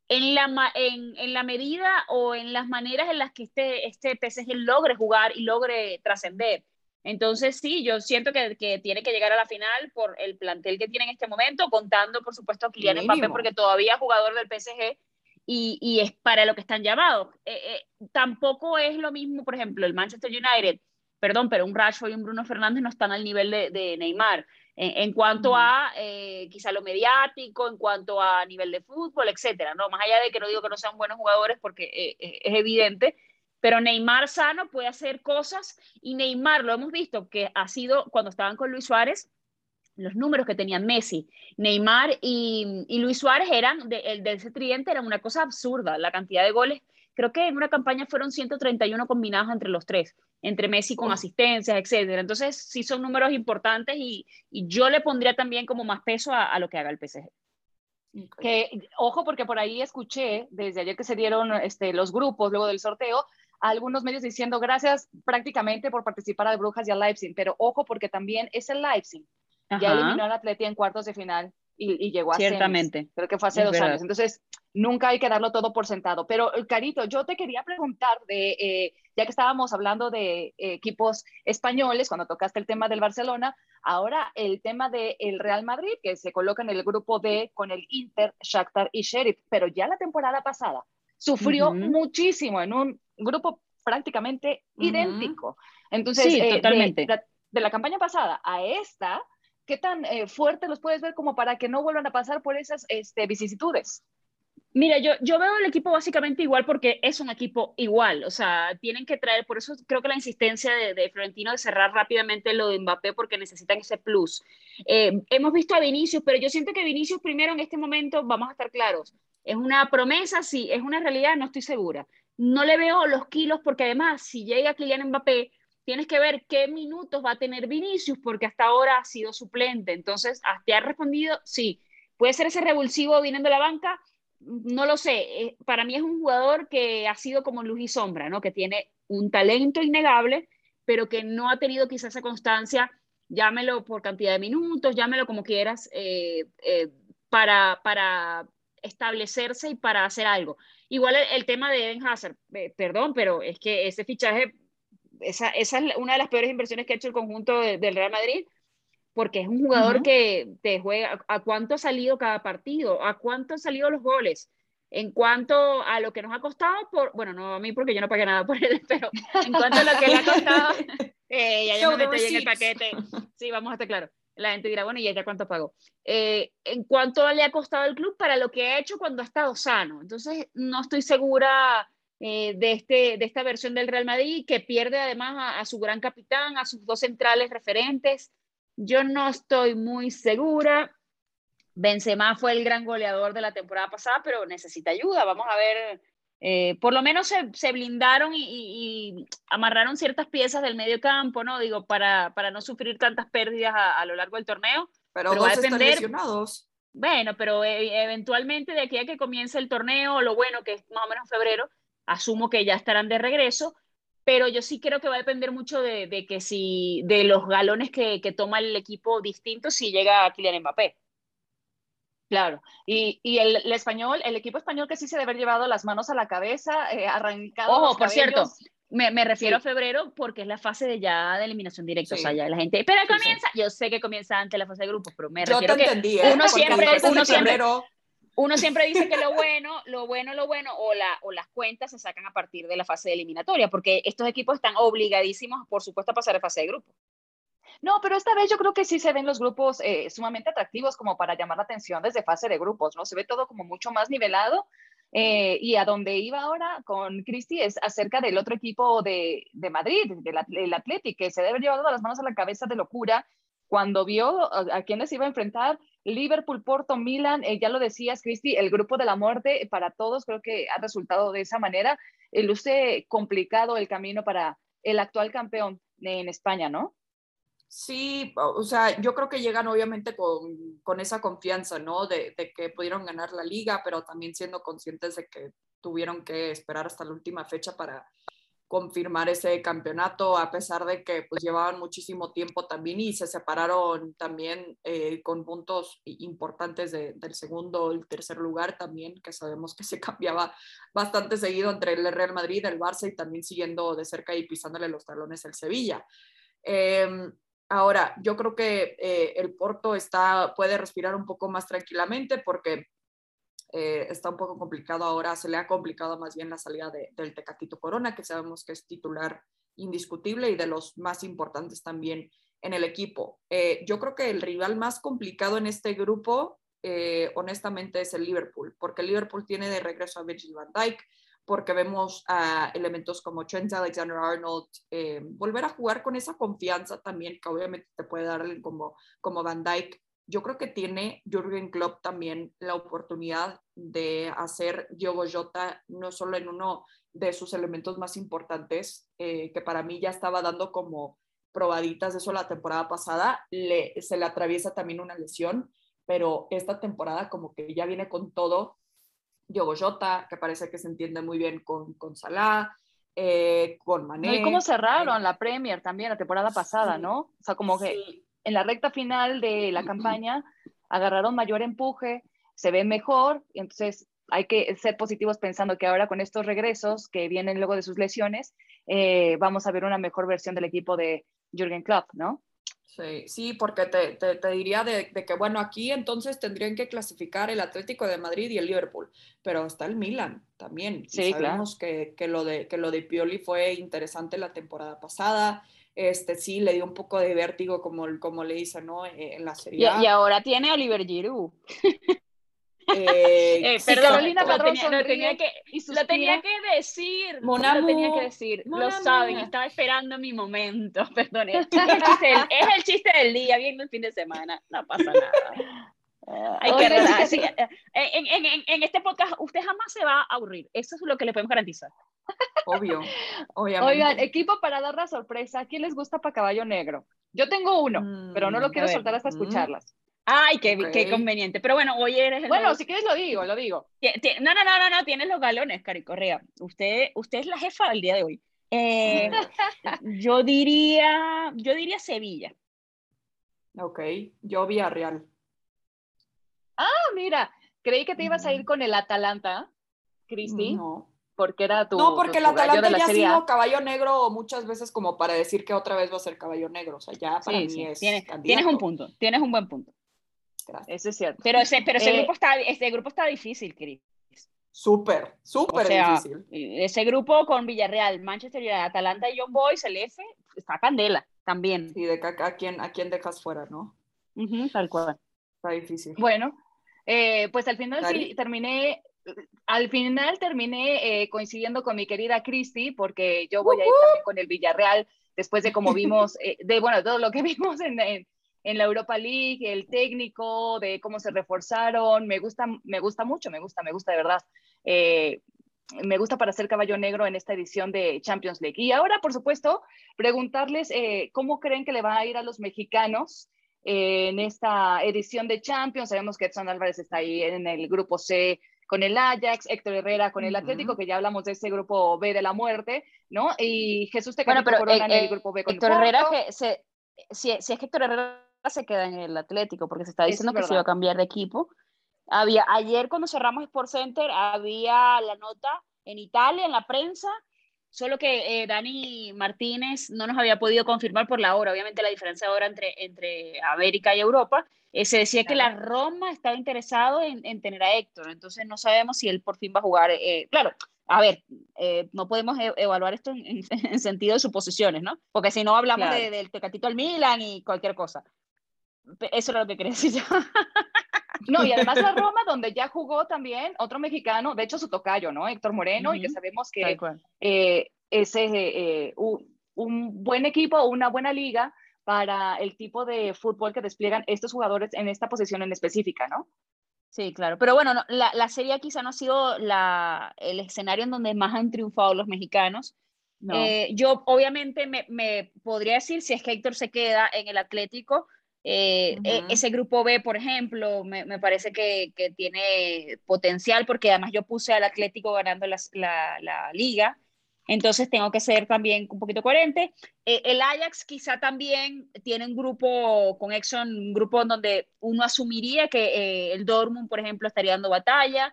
en la, en, en, la medida o en las maneras en las que este, este PSG logre jugar y logre trascender. Entonces, sí, yo siento que, que, tiene que llegar a la final por el plantel que tiene en este momento, contando, por supuesto, a Kylian Mbappé, porque todavía es jugador del PSG y, y, es para lo que están llamados. Eh, eh, tampoco es lo mismo, por ejemplo, el Manchester United, perdón, pero un Rashford y un Bruno Fernández no están al nivel de, Neymar. En, cuanto a eh, quizá lo mediático, en cuanto a nivel de fútbol, etcétera, ¿no? Más allá de que no digo que no sean buenos jugadores porque eh, eh, es evidente, pero Neymar sano puede hacer cosas y Neymar, lo hemos visto, que ha sido cuando estaban con Luis Suárez, los números que tenían Messi, Neymar y, Luis Suárez eran, de, de ese tridente, eran una cosa absurda, la cantidad de goles creo que en una campaña fueron 131 combinados entre los tres, entre Messi con asistencias, etcétera. Entonces, sí son números importantes y, yo le pondría también como más peso a, lo que haga el PSG. Que, ojo, porque por ahí escuché, desde ayer que se dieron este, los grupos luego del sorteo, algunos medios diciendo gracias prácticamente por participar al Brujas y al Leipzig, pero ojo porque también es el Leipzig. Ya eliminó al Atleti en cuartos de final y, llegó a Ciertamente. creo que fue hace dos años. Entonces, nunca hay que darlo todo por sentado. Pero, Carito, yo te quería preguntar, de, eh, ya que estábamos hablando de equipos españoles, cuando tocaste el tema del Barcelona, ahora el tema del Real Madrid, que se coloca en el grupo D con el Inter, Shakhtar y Sheriff, pero ya la temporada pasada sufrió muchísimo en un grupo prácticamente idéntico. Entonces, sí, eh, totalmente. de la campaña pasada a esta, ¿qué tan eh, fuerte los puedes ver como para que no vuelvan a pasar por esas este, vicisitudes? Mira, yo, veo el equipo básicamente igual porque es un equipo igual, o sea, tienen que traer, por eso creo que la insistencia de, Florentino de cerrar rápidamente lo de Mbappé porque necesitan ese plus. Eh, hemos visto a Vinicius, pero yo siento que Vinicius primero en este momento, vamos a estar claros, es una promesa, sí, es una realidad, no estoy segura. No le veo los kilos porque además, si llega Kylian Mbappé, tienes que ver qué minutos va a tener Vinicius, porque hasta ahora ha sido suplente. Entonces, ¿te ha respondido? Sí. ¿Puede ser ese revulsivo viniendo de la banca? No lo sé. Eh, para mí es un jugador que ha sido como luz y sombra, ¿no? Que tiene un talento innegable, pero que no ha tenido quizás esa constancia, llámelo por cantidad de minutos, llámelo como quieras, eh, eh, para, para establecerse y para hacer algo. Igual el, tema de Eden Hazard, perdón, pero es que ese fichaje esa, es una de las peores inversiones que ha hecho el conjunto del Real Madrid, porque es un jugador que te juega a cuánto ha salido cada partido, a cuánto han salido los goles, en cuanto a lo que nos ha costado, por, bueno, no a mí porque yo no pagué nada por él, pero en cuanto a lo que le ha costado, eh, ya yo me metí en el paquete, sí, vamos a estar claro. La gente dirá, bueno, ¿y ella cuánto pagó? Eh, en cuanto le ha costado al club para lo que ha hecho cuando ha estado sano. Entonces, no estoy segura eh, de, este, de esta versión del Real Madrid, que pierde además a, su gran capitán, a sus dos centrales referentes. Yo no estoy muy segura. Benzema fue el gran goleador de la temporada pasada, pero necesita ayuda. Vamos a ver, eh, por lo menos se, blindaron y, amarraron ciertas piezas del medio campo, ¿no? Digo, para, para no sufrir tantas pérdidas a, lo largo del torneo. Pero, pero dos están lesionados. Bueno, pero eh, eventualmente de aquí a que comience el torneo, lo bueno que es más o menos febrero, asumo que ya estarán de regreso, pero yo sí creo que va a depender mucho de, que si, de los galones que, toma el equipo distinto si llega a Kylian Mbappé. Claro, y, el, español, el equipo español que sí se debe haber llevado las manos a la cabeza, eh, arrancado. Ojo, por cierto, me, refiero a febrero porque es la fase de ya de eliminación directa. O sea, ya la gente. Pero comienza, yo sé que comienza antes la fase de grupos, pero me refiero que ¿eh? uno siempre, uno siempre, uno siempre dice que lo bueno, lo bueno, lo bueno, o, la, o las cuentas se sacan a partir de la fase eliminatoria, porque estos equipos están obligadísimos, por supuesto, a pasar a fase de grupo. No, pero esta vez yo creo que sí se ven los grupos eh, sumamente atractivos como para llamar la atención desde fase de grupos, ¿no? Se ve todo como mucho más nivelado. Eh, y a donde iba ahora con Cristi es acerca del otro equipo de, de Madrid, del, del Athletic, que se debe haber llevado las manos a la cabeza de locura cuando vio a, a quiénes iba a enfrentar Liverpool, Porto, Milan, eh, ya lo decías, Cristi, el grupo de la muerte para todos creo que ha resultado de esa manera. Eh, luce complicado el camino para el actual campeón en España, ¿no? Sí, o sea, yo creo que llegan obviamente con, con esa confianza, ¿no? De, que pudieron ganar la liga, pero también siendo conscientes de que tuvieron que esperar hasta la última fecha para, confirmar ese campeonato, a pesar de que pues llevaban muchísimo tiempo también y se separaron también eh, con puntos importantes del segundo el tercer lugar también, que sabemos que se cambiaba bastante seguido entre el Real Madrid, el Barça y también siguiendo de cerca y pisándole los talones el Sevilla. Em, ahora, yo creo que eh, el Porto está, puede respirar un poco más tranquilamente porque eh, está un poco complicado ahora, se le ha complicado más bien la salida del Tecatito Corona, que sabemos que es titular indiscutible y de los más importantes también en el equipo. Eh, yo creo que el rival más complicado en este grupo, eh, honestamente, es el Liverpool, porque el Liverpool tiene de regreso a Virgil van Dijk, porque vemos a elementos como Trent Alexander-Arnold eh, volver a jugar con esa confianza también que obviamente te puede dar como, como Van Dijk. Yo creo que tiene Jürgen Klopp también la oportunidad de hacer Diogo Jota no solo en uno de sus elementos más importantes, eh, que para mí ya estaba dando como probaditas de eso la temporada pasada, le, se le atraviesa también una lesión, pero esta temporada como que ya viene con todo Diogo Jota, que parece que se entiende muy bien con, con Salah, eh, con Mané. y cómo cerraron la Premier también la temporada pasada, ¿no? O sea, como que en la recta final de la campaña agarraron mayor empuje, se ve mejor, y entonces hay que ser positivos pensando que ahora con estos regresos que vienen luego de sus lesiones, eh, vamos a ver una mejor versión del equipo de Jürgen Klopp, ¿no? Sí, sí, porque te, te, diría de, de, que, bueno, aquí entonces tendrían que clasificar el Atlético de Madrid y el Liverpool, pero está el Milan también. Sí, sabemos que, que, lo de, que lo de Pioli fue interesante la temporada pasada. Este, sí, le dio un poco de vértigo, como, como le dicen, ¿no? Eh, en la serie. Y, y ahora tiene a Oliver Giroud. Eh, eh, perdón, Carolina lo tenía, lo tenía, que, lo tenía que decir. lo tenía que decir. lo saben, estaba esperando mi momento. Perdón, es, es el chiste del día, viendo el fin de semana. No pasa nada. Hay que en, en, en, en, este podcast usted jamás se va a aburrir. Eso es lo que le podemos garantizar. Obvio, obviamente. Oigan, equipo para dar la sorpresa, ¿quién les gusta para Caballo Negro? Yo tengo uno, mm, pero no lo quiero soltar hasta mm. escucharlas. Ay, qué, qué, conveniente. Pero bueno, hoy eres el. Bueno, si quieres lo digo, lo digo. No, no, no, no, no, tienes los galones, Cari Correa. Usted, usted es la jefa del día de hoy. Eh, yo diría, yo diría Sevilla. Ok, yo Villarreal. Ah, mira, creí que te ibas a ir con el Atalanta, Cristi. No. Porque era tu. No, porque el Atalanta ya ha sido caballo negro muchas veces como para decir que otra vez va a ser caballo negro. O sea, ya para mí es. Tienes, tienes un punto, tienes un buen punto. Eso es cierto. Pero ese, pero ese, eh, grupo, está, ese grupo está difícil, Cris. Súper, súper difícil. Ese grupo con Villarreal, Manchester United, Atalanta y John Boys, el F, está candela también. Y de acá, a, quién, a quién dejas fuera, ¿no? tal cual. Está difícil. Bueno, eh, pues al final sí terminé, al final terminé eh, coincidiendo con mi querida Cristi, porque yo voy a ir también con el Villarreal después de como vimos, de bueno, todo lo que vimos en, en, en la Europa League, el técnico, de cómo se reforzaron, me gusta, me gusta mucho, me gusta, me gusta de verdad. Eh, me gusta para ser caballo negro en esta edición de Champions League. Y ahora, por supuesto, preguntarles eh, cómo creen que le va a ir a los mexicanos eh, en esta edición de Champions. Sabemos que Edson Álvarez está ahí en el grupo C con el Ajax, Héctor Herrera con el Atlético, que ya hablamos de ese grupo B de la muerte, ¿no? Y Jesús Tecatito bueno, Corona en el grupo B con Héctor Herrera, que se, si, si es que Héctor Herrera se queda en el Atlético, porque se está diciendo que se iba a cambiar de equipo. Había, ayer cuando cerramos Sport Center había la nota en Italia, en la prensa, solo que eh, Dani Martínez no nos había podido confirmar por la hora, obviamente la diferencia ahora entre, entre América y Europa, eh, se decía que la Roma estaba interesado en, en, tener a Héctor, entonces no sabemos si él por fin va a jugar, eh, claro, a ver, no podemos e, evaluar esto en, en, sentido de suposiciones, ¿no? Porque si no hablamos del Tecatito al Milan y cualquier cosa. Eso era lo que quería decir yo. No, y además la Roma, donde ya jugó también otro mexicano, de hecho su tocayo, ¿no? Héctor Moreno, y que sabemos que eh, es eh, un, buen equipo, una buena liga para el tipo de fútbol que despliegan estos jugadores en esta posición en específica, ¿no? Sí, claro. Pero bueno, la, la, serie quizá no ha sido la, el escenario en donde más han triunfado los mexicanos. Eh, yo obviamente me, me, podría decir si es que Héctor se queda en el Atlético, eh, e, ese grupo B, por ejemplo, me, me parece que, que, tiene potencial porque además yo puse al Atlético ganando la, la, la, liga, entonces tengo que ser también un poquito coherente. Eh, el Ajax quizá también tiene un grupo con Exxon, un grupo en donde uno asumiría que eh, el Dortmund, por ejemplo, estaría dando batalla.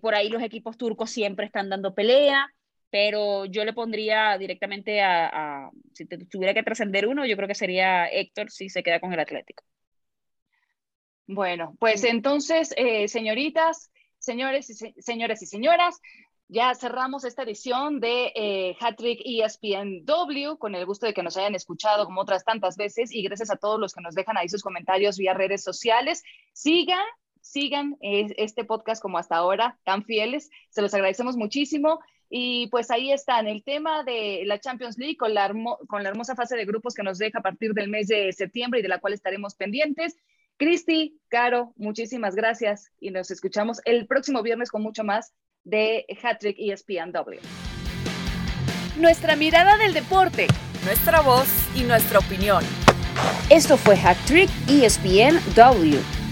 por ahí los equipos turcos siempre están dando pelea pero yo le pondría directamente a, si tuviera que trascender uno, yo creo que sería Héctor si se queda con el Atlético. Bueno, pues entonces, eh, señoritas, señores y señores y señoras, ya cerramos esta edición de eh, Hattrick ESPNW con el gusto de que nos hayan escuchado como otras tantas veces y gracias a todos los que nos dejan ahí sus comentarios vía redes sociales. Sigan, sigan este podcast como hasta ahora, tan fieles. Se los agradecemos muchísimo. Y pues ahí están, el tema de la Champions League con la, con la hermosa fase de grupos que nos deja a partir del mes de septiembre y de la cual estaremos pendientes. Cristi, Caro, muchísimas gracias y nos escuchamos el próximo viernes con mucho más de Hattrick ESPNW. Nuestra mirada del deporte, nuestra voz y nuestra opinión. Esto fue Hattrick ESPNW